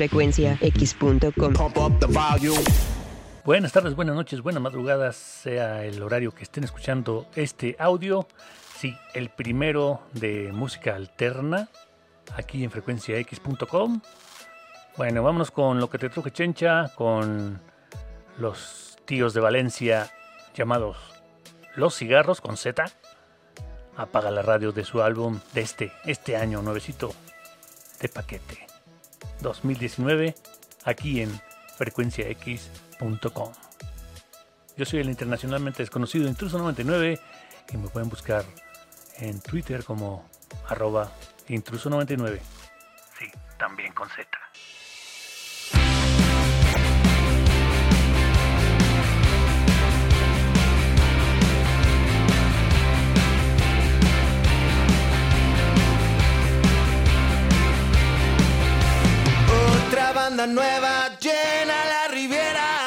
frecuenciax.com. Buenas tardes, buenas noches, buenas madrugadas, sea el horario que estén escuchando este audio. Sí, el primero de música alterna, aquí en frecuenciax.com. Bueno, vámonos con lo que te truje Chencha, con los tíos de Valencia llamados Los Cigarros con Z. Apaga la radio de su álbum de este, este año, nuevecito de paquete. 2019, aquí en frecuenciax.com. Yo soy el internacionalmente desconocido Intruso 99 y me pueden buscar en Twitter como arroba intruso99. Sí, también con Z. banda nueva llena la riviera.